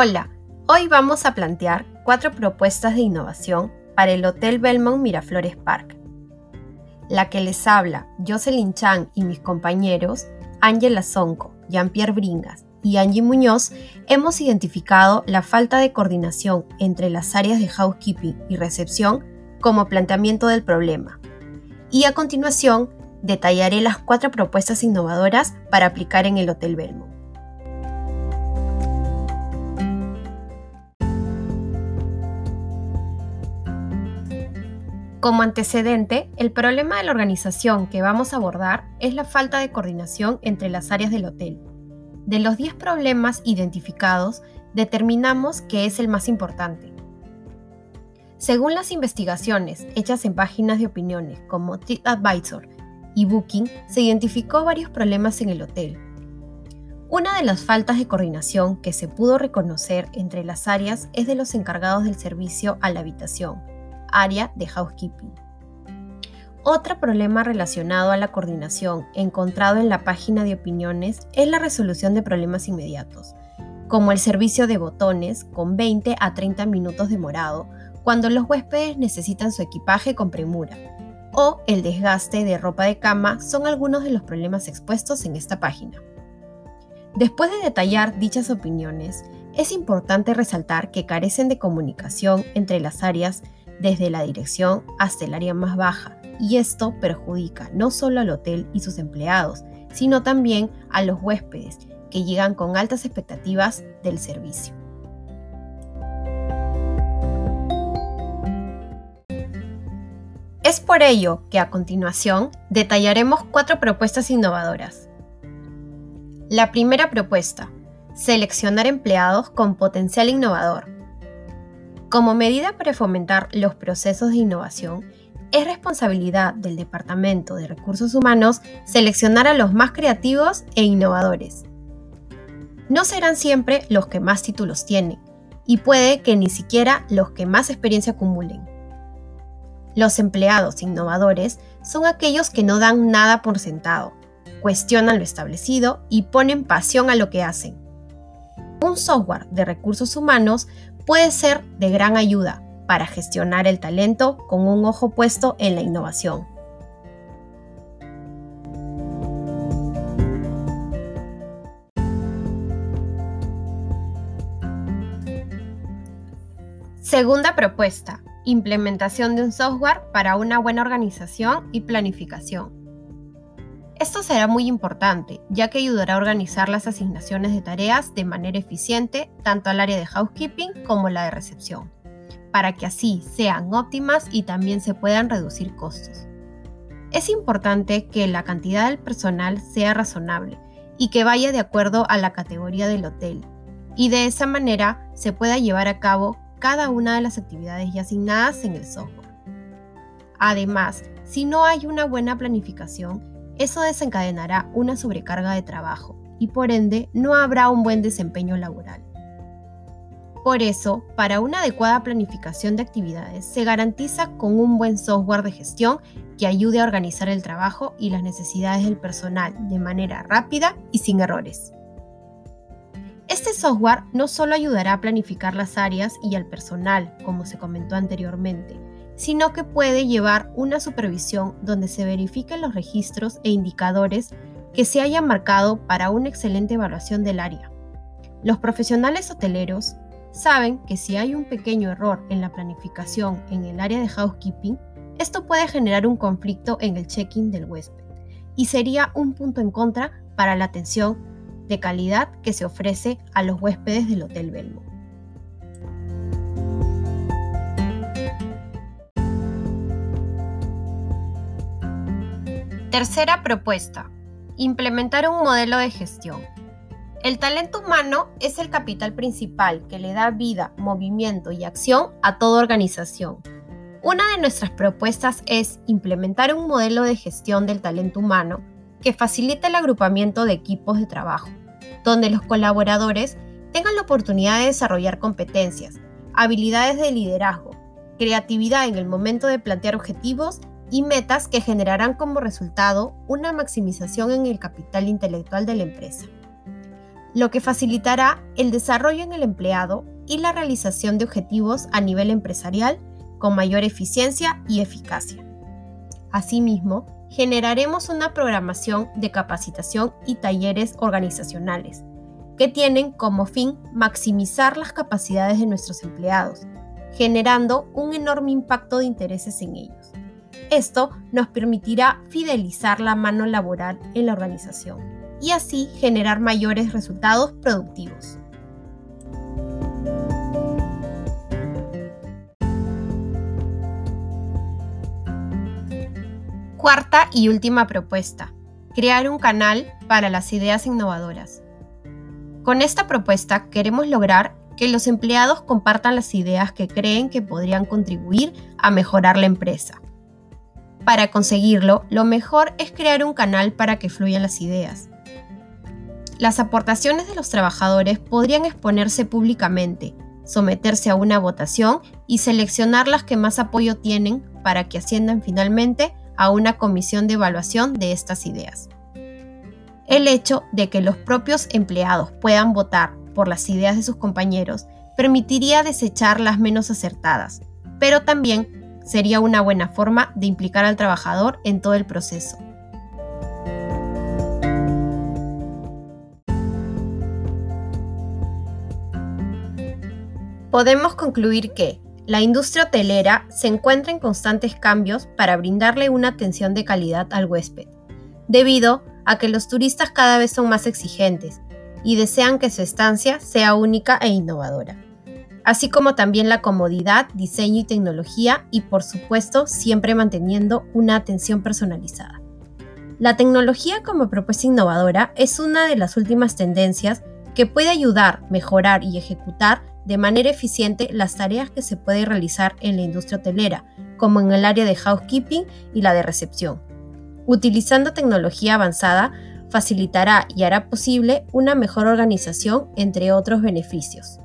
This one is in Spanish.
Hola, hoy vamos a plantear cuatro propuestas de innovación para el Hotel Belmont Miraflores Park. La que les habla, Jocelyn Chang y mis compañeros, Ángela Sonco, Jean-Pierre Bringas y Angie Muñoz, hemos identificado la falta de coordinación entre las áreas de housekeeping y recepción como planteamiento del problema. Y a continuación, detallaré las cuatro propuestas innovadoras para aplicar en el Hotel Belmont. Como antecedente, el problema de la organización que vamos a abordar es la falta de coordinación entre las áreas del hotel. De los 10 problemas identificados, determinamos que es el más importante. Según las investigaciones hechas en páginas de opiniones como TripAdvisor y Booking, se identificó varios problemas en el hotel. Una de las faltas de coordinación que se pudo reconocer entre las áreas es de los encargados del servicio a la habitación, área de housekeeping. Otro problema relacionado a la coordinación encontrado en la página de opiniones es la resolución de problemas inmediatos, como el servicio de botones con 20 a 30 minutos demorado cuando los huéspedes necesitan su equipaje con premura, o el desgaste de ropa de cama son algunos de los problemas expuestos en esta página. Después de detallar dichas opiniones, es importante resaltar que carecen de comunicación entre las áreas desde la dirección hasta el área más baja, y esto perjudica no solo al hotel y sus empleados, sino también a los huéspedes, que llegan con altas expectativas del servicio. Es por ello que a continuación detallaremos cuatro propuestas innovadoras. La primera propuesta, seleccionar empleados con potencial innovador como medida para fomentar los procesos de innovación, es responsabilidad del Departamento de Recursos Humanos seleccionar a los más creativos e innovadores. No serán siempre los que más títulos tienen, y puede que ni siquiera los que más experiencia acumulen. Los empleados innovadores son aquellos que no dan nada por sentado, cuestionan lo establecido y ponen pasión a lo que hacen. Un software de recursos humanos puede ser de gran ayuda para gestionar el talento con un ojo puesto en la innovación. Segunda propuesta, implementación de un software para una buena organización y planificación. Esto será muy importante, ya que ayudará a organizar las asignaciones de tareas de manera eficiente, tanto al área de housekeeping como la de recepción, para que así sean óptimas y también se puedan reducir costos. Es importante que la cantidad del personal sea razonable y que vaya de acuerdo a la categoría del hotel, y de esa manera se pueda llevar a cabo cada una de las actividades ya asignadas en el software. Además, si no hay una buena planificación, eso desencadenará una sobrecarga de trabajo y por ende no habrá un buen desempeño laboral. Por eso, para una adecuada planificación de actividades se garantiza con un buen software de gestión que ayude a organizar el trabajo y las necesidades del personal de manera rápida y sin errores. Este software no solo ayudará a planificar las áreas y al personal, como se comentó anteriormente, sino que puede llevar una supervisión donde se verifiquen los registros e indicadores que se hayan marcado para una excelente evaluación del área. Los profesionales hoteleros saben que si hay un pequeño error en la planificación en el área de housekeeping, esto puede generar un conflicto en el check-in del huésped y sería un punto en contra para la atención de calidad que se ofrece a los huéspedes del Hotel Belmo. Tercera propuesta. Implementar un modelo de gestión. El talento humano es el capital principal que le da vida, movimiento y acción a toda organización. Una de nuestras propuestas es implementar un modelo de gestión del talento humano que facilite el agrupamiento de equipos de trabajo, donde los colaboradores tengan la oportunidad de desarrollar competencias, habilidades de liderazgo, creatividad en el momento de plantear objetivos y metas que generarán como resultado una maximización en el capital intelectual de la empresa. lo que facilitará el desarrollo en el empleado y la realización de objetivos a nivel empresarial con mayor eficiencia y eficacia. Asimismo, generaremos una programación de capacitación y talleres organizacionales que tienen como fin maximizar las capacidades de nuestros empleados, generando un enorme impacto de intereses en ellos. Esto nos permitirá fidelizar la mano laboral en la organización y así generar mayores resultados productivos. Cuarta y última propuesta. Crear un canal para las ideas innovadoras. Con esta propuesta queremos lograr que los empleados compartan las ideas que creen que podrían contribuir a mejorar la empresa. Para conseguirlo, lo mejor es crear un canal para que fluyan las ideas. Las aportaciones de los trabajadores podrían exponerse públicamente, someterse a una votación y seleccionar las que más apoyo tienen para que asciendan finalmente a una comisión de evaluación de estas ideas. El hecho de que los propios empleados puedan votar por las ideas de sus compañeros permitiría desechar las menos acertadas, pero también sería una buena forma de implicar al trabajador en todo el proceso. Podemos concluir que la industria hotelera se encuentra en constantes cambios para brindarle una atención de calidad al huésped, debido a que los turistas cada vez son más exigentes y desean que su estancia sea única e innovadora, así como también la comodidad, diseño y tecnología y por supuesto siempre manteniendo una atención personalizada. La tecnología como propuesta innovadora es una de las últimas tendencias que puede ayudar, mejorar y ejecutar de manera eficiente las tareas que se pueden realizar en la industria hotelera, como en el área de housekeeping y la de recepción. Utilizando tecnología avanzada, facilitará y hará posible una mejor organización, entre otros beneficios.